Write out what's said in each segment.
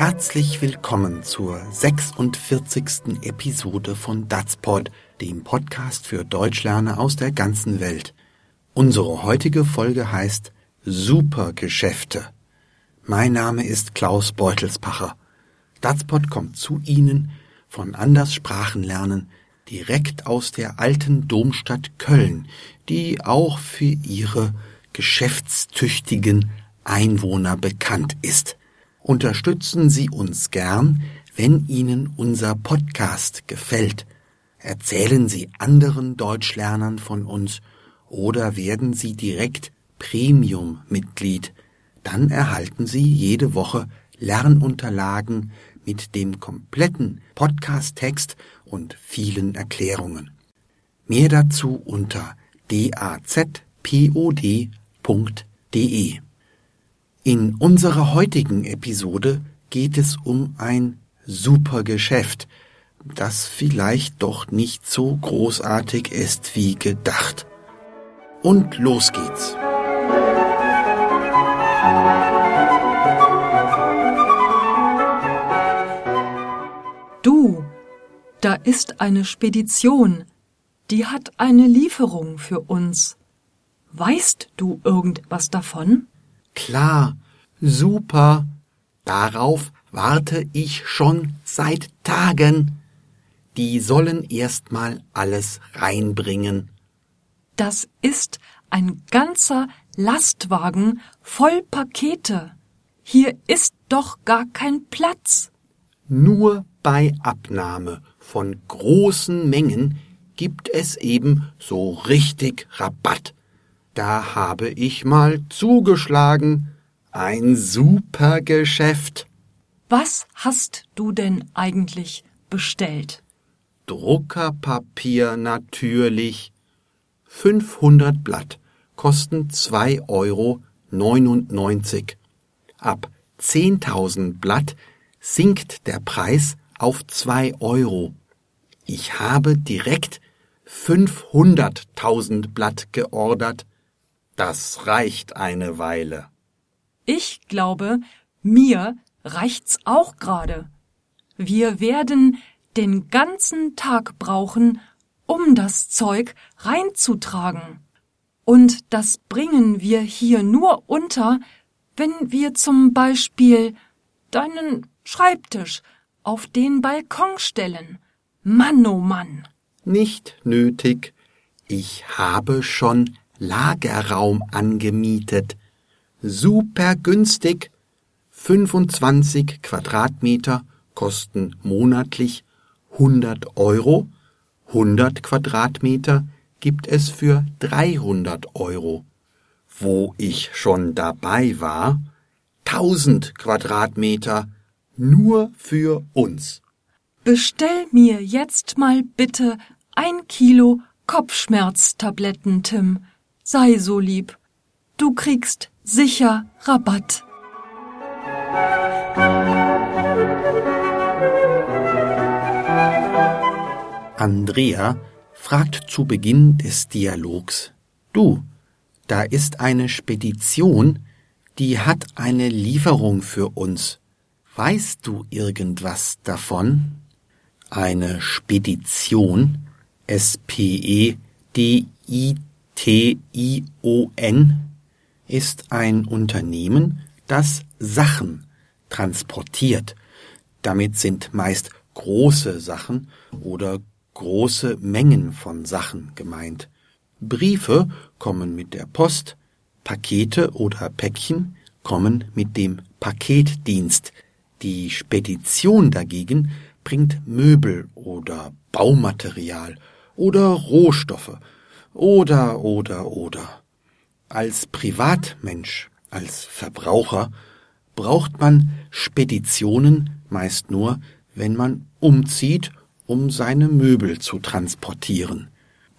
Herzlich willkommen zur 46. Episode von Datspod, dem Podcast für Deutschlerner aus der ganzen Welt. Unsere heutige Folge heißt Supergeschäfte. Mein Name ist Klaus Beutelspacher. Datspod kommt zu Ihnen von Anders Sprachenlernen direkt aus der alten Domstadt Köln, die auch für ihre geschäftstüchtigen Einwohner bekannt ist. Unterstützen Sie uns gern, wenn Ihnen unser Podcast gefällt. Erzählen Sie anderen Deutschlernern von uns oder werden Sie direkt Premium-Mitglied. Dann erhalten Sie jede Woche Lernunterlagen mit dem kompletten Podcast-Text und vielen Erklärungen. Mehr dazu unter dazpod.de. In unserer heutigen Episode geht es um ein super Geschäft, das vielleicht doch nicht so großartig ist wie gedacht. Und los geht's. Du, da ist eine Spedition, die hat eine Lieferung für uns. Weißt du irgendwas davon? Klar, super. Darauf warte ich schon seit Tagen. Die sollen erst mal alles reinbringen. Das ist ein ganzer Lastwagen voll Pakete. Hier ist doch gar kein Platz. Nur bei Abnahme von großen Mengen gibt es eben so richtig Rabatt. Da habe ich mal zugeschlagen. Ein super Geschäft. Was hast du denn eigentlich bestellt? Druckerpapier natürlich. 500 Blatt kosten 2,99 Euro. Ab 10.000 Blatt sinkt der Preis auf 2 Euro. Ich habe direkt 500.000 Blatt geordert. Das reicht eine Weile. Ich glaube, mir reicht's auch gerade. Wir werden den ganzen Tag brauchen, um das Zeug reinzutragen. Und das bringen wir hier nur unter, wenn wir zum Beispiel deinen Schreibtisch auf den Balkon stellen. Mann, oh Mann. Nicht nötig. Ich habe schon Lagerraum angemietet. Super günstig. 25 Quadratmeter kosten monatlich 100 Euro. 100 Quadratmeter gibt es für 300 Euro. Wo ich schon dabei war, 1000 Quadratmeter nur für uns. Bestell mir jetzt mal bitte ein Kilo Kopfschmerztabletten, Tim. Sei so lieb. Du kriegst sicher Rabatt. Andrea fragt zu Beginn des Dialogs Du, da ist eine Spedition, die hat eine Lieferung für uns. Weißt du irgendwas davon? Eine Spedition, S-P-E-D-I T-I-O-N ist ein Unternehmen, das Sachen transportiert. Damit sind meist große Sachen oder große Mengen von Sachen gemeint. Briefe kommen mit der Post, Pakete oder Päckchen kommen mit dem Paketdienst. Die Spedition dagegen bringt Möbel oder Baumaterial oder Rohstoffe oder, oder, oder. Als Privatmensch, als Verbraucher braucht man Speditionen meist nur, wenn man umzieht, um seine Möbel zu transportieren.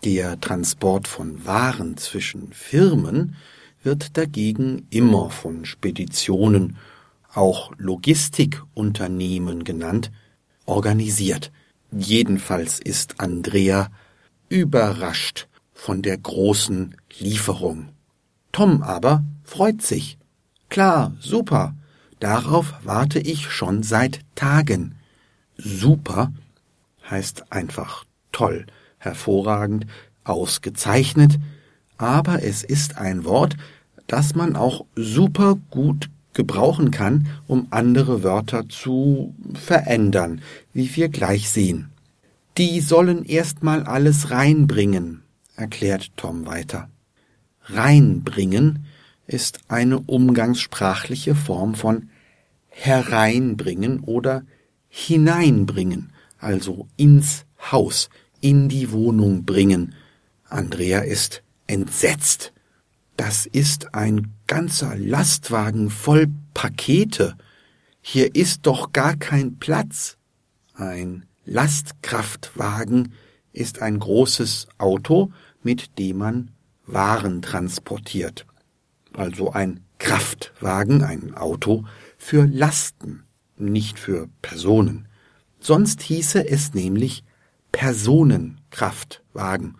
Der Transport von Waren zwischen Firmen wird dagegen immer von Speditionen, auch Logistikunternehmen genannt, organisiert. Jedenfalls ist Andrea überrascht von der großen Lieferung. Tom aber freut sich. Klar, super. Darauf warte ich schon seit Tagen. Super heißt einfach toll, hervorragend, ausgezeichnet, aber es ist ein Wort, das man auch super gut gebrauchen kann, um andere Wörter zu verändern, wie wir gleich sehen. Die sollen erst mal alles reinbringen, erklärt Tom weiter. Reinbringen ist eine umgangssprachliche Form von hereinbringen oder hineinbringen, also ins Haus, in die Wohnung bringen. Andrea ist entsetzt. Das ist ein ganzer Lastwagen voll Pakete. Hier ist doch gar kein Platz. Ein Lastkraftwagen ist ein großes Auto, mit dem man Waren transportiert. Also ein Kraftwagen, ein Auto für Lasten, nicht für Personen. Sonst hieße es nämlich Personenkraftwagen.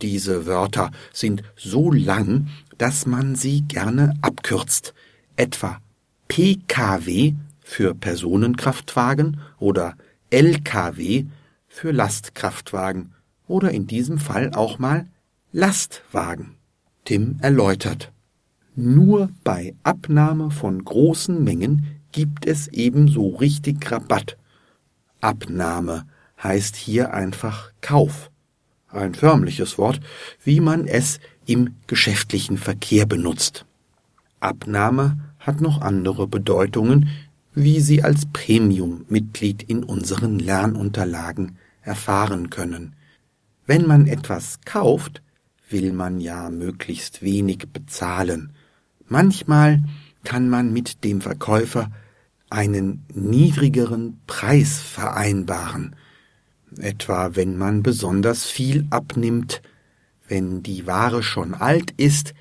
Diese Wörter sind so lang, dass man sie gerne abkürzt, etwa PKW für Personenkraftwagen oder LKW für Lastkraftwagen oder in diesem Fall auch mal Lastwagen. Tim erläutert. Nur bei Abnahme von großen Mengen gibt es ebenso richtig Rabatt. Abnahme heißt hier einfach Kauf. Ein förmliches Wort, wie man es im geschäftlichen Verkehr benutzt. Abnahme hat noch andere Bedeutungen, wie Sie als Premium-Mitglied in unseren Lernunterlagen erfahren können. Wenn man etwas kauft, will man ja möglichst wenig bezahlen. Manchmal kann man mit dem Verkäufer einen niedrigeren Preis vereinbaren, etwa wenn man besonders viel abnimmt, wenn die Ware schon alt ist,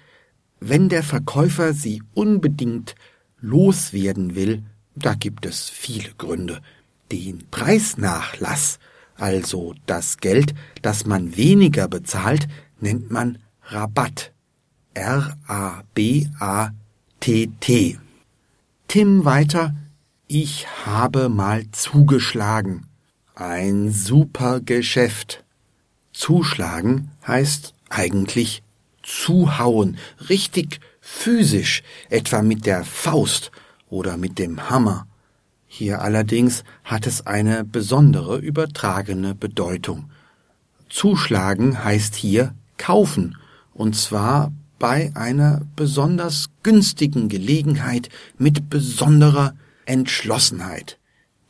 wenn der Verkäufer sie unbedingt loswerden will, da gibt es viele Gründe. Den Preisnachlass, also das Geld, das man weniger bezahlt, nennt man Rabatt. R-A-B-A-T-T. Tim weiter, ich habe mal zugeschlagen. Ein super Geschäft. Zuschlagen heißt eigentlich zuhauen, richtig physisch, etwa mit der Faust oder mit dem Hammer. Hier allerdings hat es eine besondere übertragene Bedeutung. Zuschlagen heißt hier kaufen, und zwar bei einer besonders günstigen Gelegenheit mit besonderer Entschlossenheit.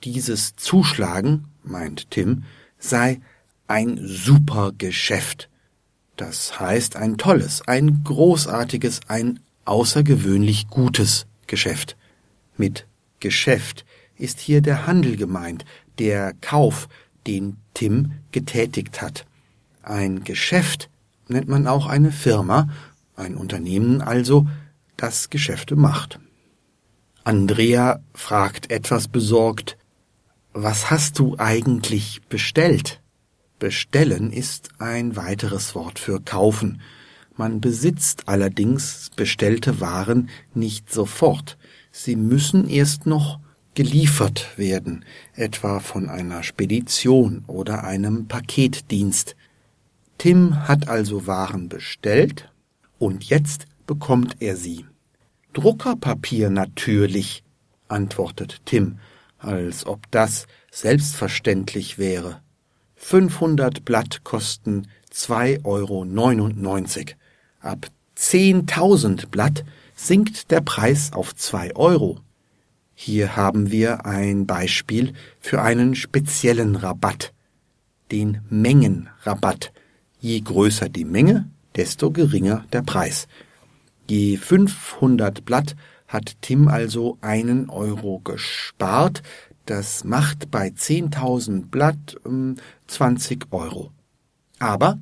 Dieses Zuschlagen, meint Tim, sei ein super Geschäft. Das heißt ein tolles, ein großartiges, ein außergewöhnlich gutes Geschäft. Mit Geschäft ist hier der Handel gemeint, der Kauf, den Tim getätigt hat. Ein Geschäft nennt man auch eine Firma, ein Unternehmen also, das Geschäfte macht. Andrea fragt etwas besorgt, was hast du eigentlich bestellt? Bestellen ist ein weiteres Wort für kaufen. Man besitzt allerdings bestellte Waren nicht sofort. Sie müssen erst noch geliefert werden, etwa von einer Spedition oder einem Paketdienst. Tim hat also Waren bestellt und jetzt bekommt er sie. Druckerpapier natürlich, antwortet Tim, als ob das selbstverständlich wäre. 500 Blatt kosten 2,99 Euro. Ab 10.000 Blatt sinkt der Preis auf zwei Euro. Hier haben wir ein Beispiel für einen speziellen Rabatt, den Mengenrabatt. Je größer die Menge, desto geringer der Preis. Je 500 Blatt hat Tim also einen Euro gespart. Das macht bei 10.000 Blatt äh, 20 Euro. Aber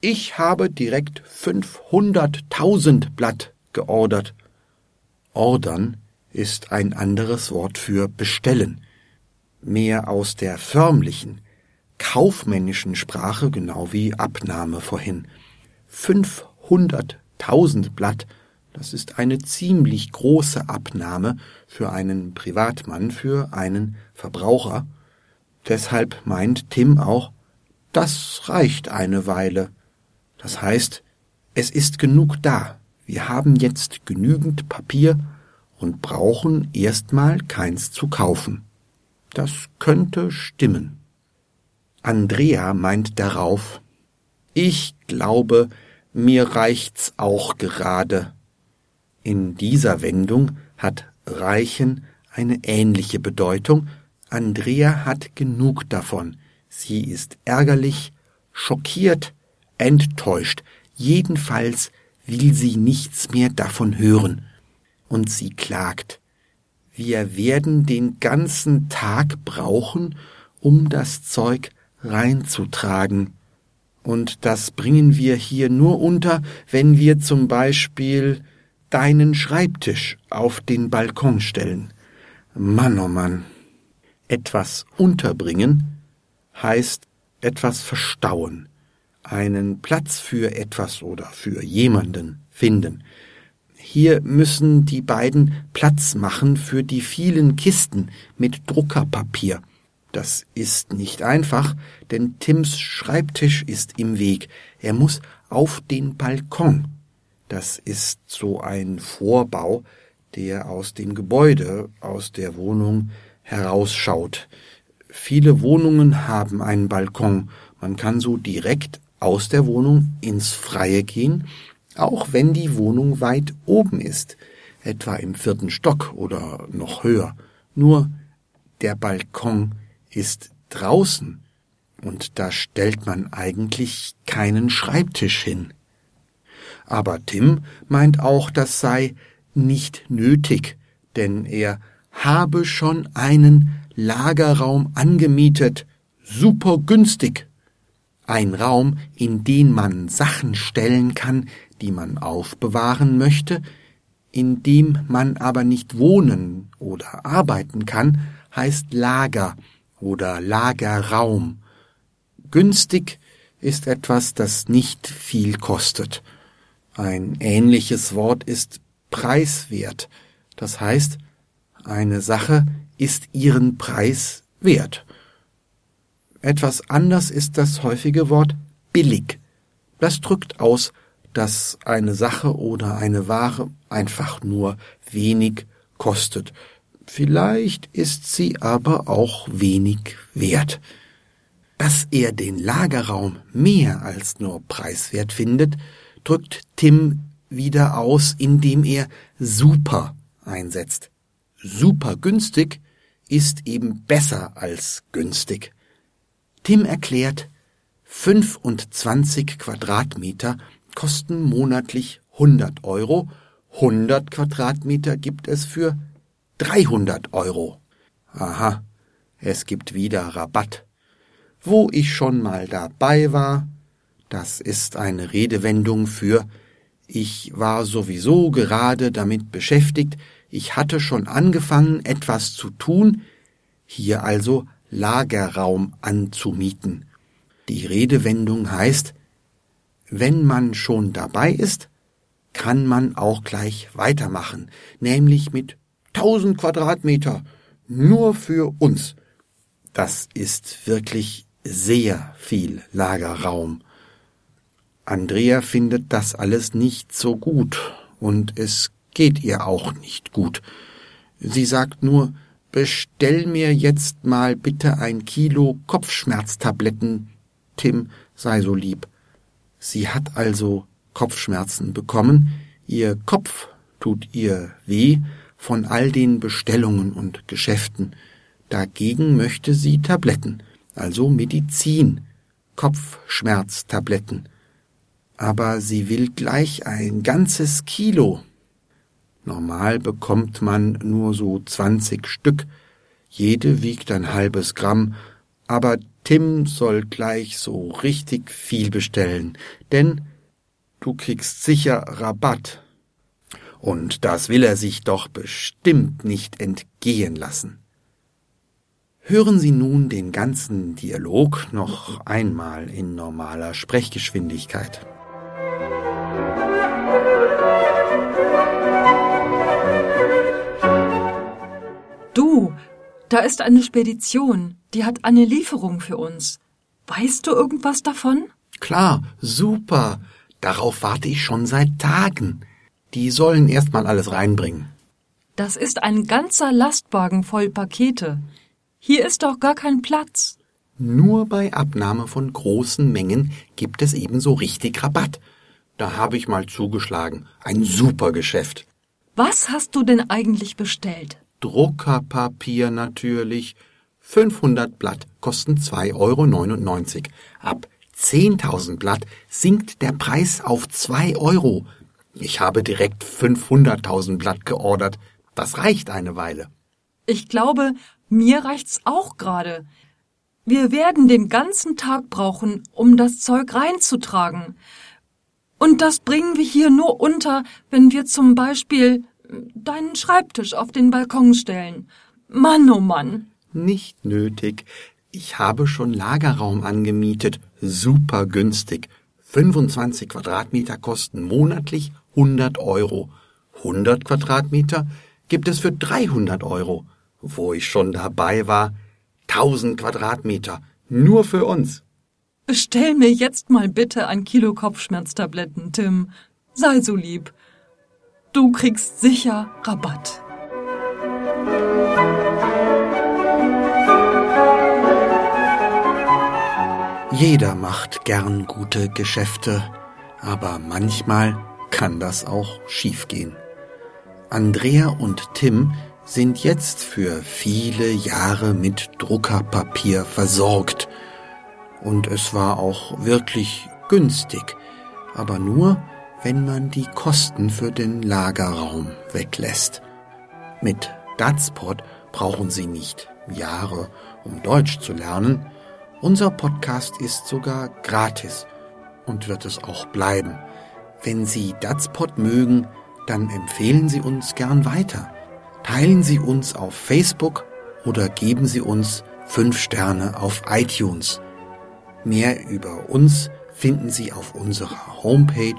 ich habe direkt 500.000 Blatt geordert. Ordern ist ein anderes Wort für bestellen. Mehr aus der förmlichen, kaufmännischen Sprache, genau wie Abnahme vorhin. 500.000 Blatt Das ist eine ziemlich große Abnahme für einen Privatmann, für einen Verbraucher. Deshalb meint Tim auch, das reicht eine Weile. Das heißt, es ist genug da. Wir haben jetzt genügend Papier und brauchen erstmal keins zu kaufen. Das könnte stimmen. Andrea meint darauf, ich glaube, mir reicht's auch gerade. In dieser Wendung hat reichen eine ähnliche Bedeutung. Andrea hat genug davon. Sie ist ärgerlich, schockiert, enttäuscht. Jedenfalls will sie nichts mehr davon hören. Und sie klagt. Wir werden den ganzen Tag brauchen, um das Zeug reinzutragen. Und das bringen wir hier nur unter, wenn wir zum Beispiel deinen Schreibtisch auf den Balkon stellen. Mann, oh Mann. Etwas unterbringen heißt etwas verstauen, einen Platz für etwas oder für jemanden finden. Hier müssen die beiden Platz machen für die vielen Kisten mit Druckerpapier. Das ist nicht einfach, denn Tims Schreibtisch ist im Weg. Er muss auf den Balkon. Das ist so ein Vorbau, der aus dem Gebäude, aus der Wohnung herausschaut. Viele Wohnungen haben einen Balkon. Man kann so direkt aus der Wohnung ins Freie gehen, auch wenn die Wohnung weit oben ist, etwa im vierten Stock oder noch höher. Nur der Balkon ist draußen und da stellt man eigentlich keinen Schreibtisch hin. Aber Tim meint auch, das sei nicht nötig, denn er habe schon einen Lagerraum angemietet, super günstig. Ein Raum, in den man Sachen stellen kann, die man aufbewahren möchte, in dem man aber nicht wohnen oder arbeiten kann, heißt Lager oder Lagerraum. Günstig ist etwas, das nicht viel kostet. Ein ähnliches Wort ist preiswert. Das heißt, eine Sache ist ihren Preis wert. Etwas anders ist das häufige Wort billig. Das drückt aus, dass eine Sache oder eine Ware einfach nur wenig kostet. Vielleicht ist sie aber auch wenig wert. Dass er den Lagerraum mehr als nur preiswert findet, drückt Tim wieder aus, indem er super einsetzt. Super günstig ist eben besser als günstig. Tim erklärt, 25 Quadratmeter kosten monatlich 100 Euro, 100 Quadratmeter gibt es für 300 Euro. Aha, es gibt wieder Rabatt. Wo ich schon mal dabei war, das ist eine Redewendung für ich war sowieso gerade damit beschäftigt, ich hatte schon angefangen, etwas zu tun, hier also Lagerraum anzumieten. Die Redewendung heißt, wenn man schon dabei ist, kann man auch gleich weitermachen, nämlich mit tausend Quadratmeter nur für uns. Das ist wirklich sehr viel Lagerraum. Andrea findet das alles nicht so gut und es geht ihr auch nicht gut. Sie sagt nur, bestell mir jetzt mal bitte ein Kilo Kopfschmerztabletten. Tim sei so lieb. Sie hat also Kopfschmerzen bekommen, ihr Kopf tut ihr weh von all den Bestellungen und Geschäften. Dagegen möchte sie Tabletten, also Medizin, Kopfschmerztabletten aber sie will gleich ein ganzes Kilo. Normal bekommt man nur so zwanzig Stück, jede wiegt ein halbes Gramm, aber Tim soll gleich so richtig viel bestellen, denn du kriegst sicher Rabatt. Und das will er sich doch bestimmt nicht entgehen lassen. Hören Sie nun den ganzen Dialog noch einmal in normaler Sprechgeschwindigkeit. Du, da ist eine Spedition, die hat eine Lieferung für uns. Weißt du irgendwas davon? Klar, super. Darauf warte ich schon seit Tagen. Die sollen erst mal alles reinbringen. Das ist ein ganzer Lastwagen voll Pakete. Hier ist doch gar kein Platz. Nur bei Abnahme von großen Mengen gibt es ebenso richtig Rabatt. Da habe ich mal zugeschlagen. Ein super Geschäft. Was hast du denn eigentlich bestellt? Druckerpapier natürlich. 500 Blatt kosten 2,99 Euro. Ab 10.000 Blatt sinkt der Preis auf 2 Euro. Ich habe direkt 500.000 Blatt geordert. Das reicht eine Weile. Ich glaube, mir reicht's auch gerade. Wir werden den ganzen Tag brauchen, um das Zeug reinzutragen. Und das bringen wir hier nur unter, wenn wir zum Beispiel deinen Schreibtisch auf den Balkon stellen. Mann, oh Mann. Nicht nötig. Ich habe schon Lagerraum angemietet. Super günstig. 25 Quadratmeter kosten monatlich 100 Euro. 100 Quadratmeter gibt es für 300 Euro. Wo ich schon dabei war, 1000 Quadratmeter. Nur für uns. Bestell mir jetzt mal bitte ein Kilo Kopfschmerztabletten, Tim. Sei so lieb. Du kriegst sicher Rabatt. Jeder macht gern gute Geschäfte, aber manchmal kann das auch schiefgehen. Andrea und Tim sind jetzt für viele Jahre mit Druckerpapier versorgt. Und es war auch wirklich günstig, aber nur, wenn man die Kosten für den Lagerraum weglässt. Mit Datspot brauchen Sie nicht Jahre, um Deutsch zu lernen, unser Podcast ist sogar gratis und wird es auch bleiben. Wenn Sie Datspot mögen, dann empfehlen Sie uns gern weiter. Teilen Sie uns auf Facebook oder geben Sie uns 5 Sterne auf iTunes. Mehr über uns finden Sie auf unserer Homepage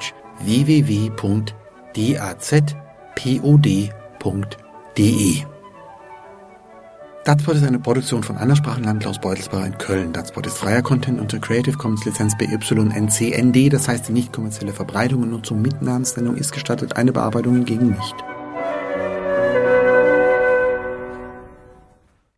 www.dazpod.de. Datspot ist eine Produktion von Andersprachenland Klaus Beutelsbacher in Köln. Datspot ist freier Content unter Creative Commons Lizenz BY-NC-ND, das heißt die nicht kommerzielle Verbreitung und Nutzung mit Namensnennung ist gestattet, eine Bearbeitung hingegen nicht.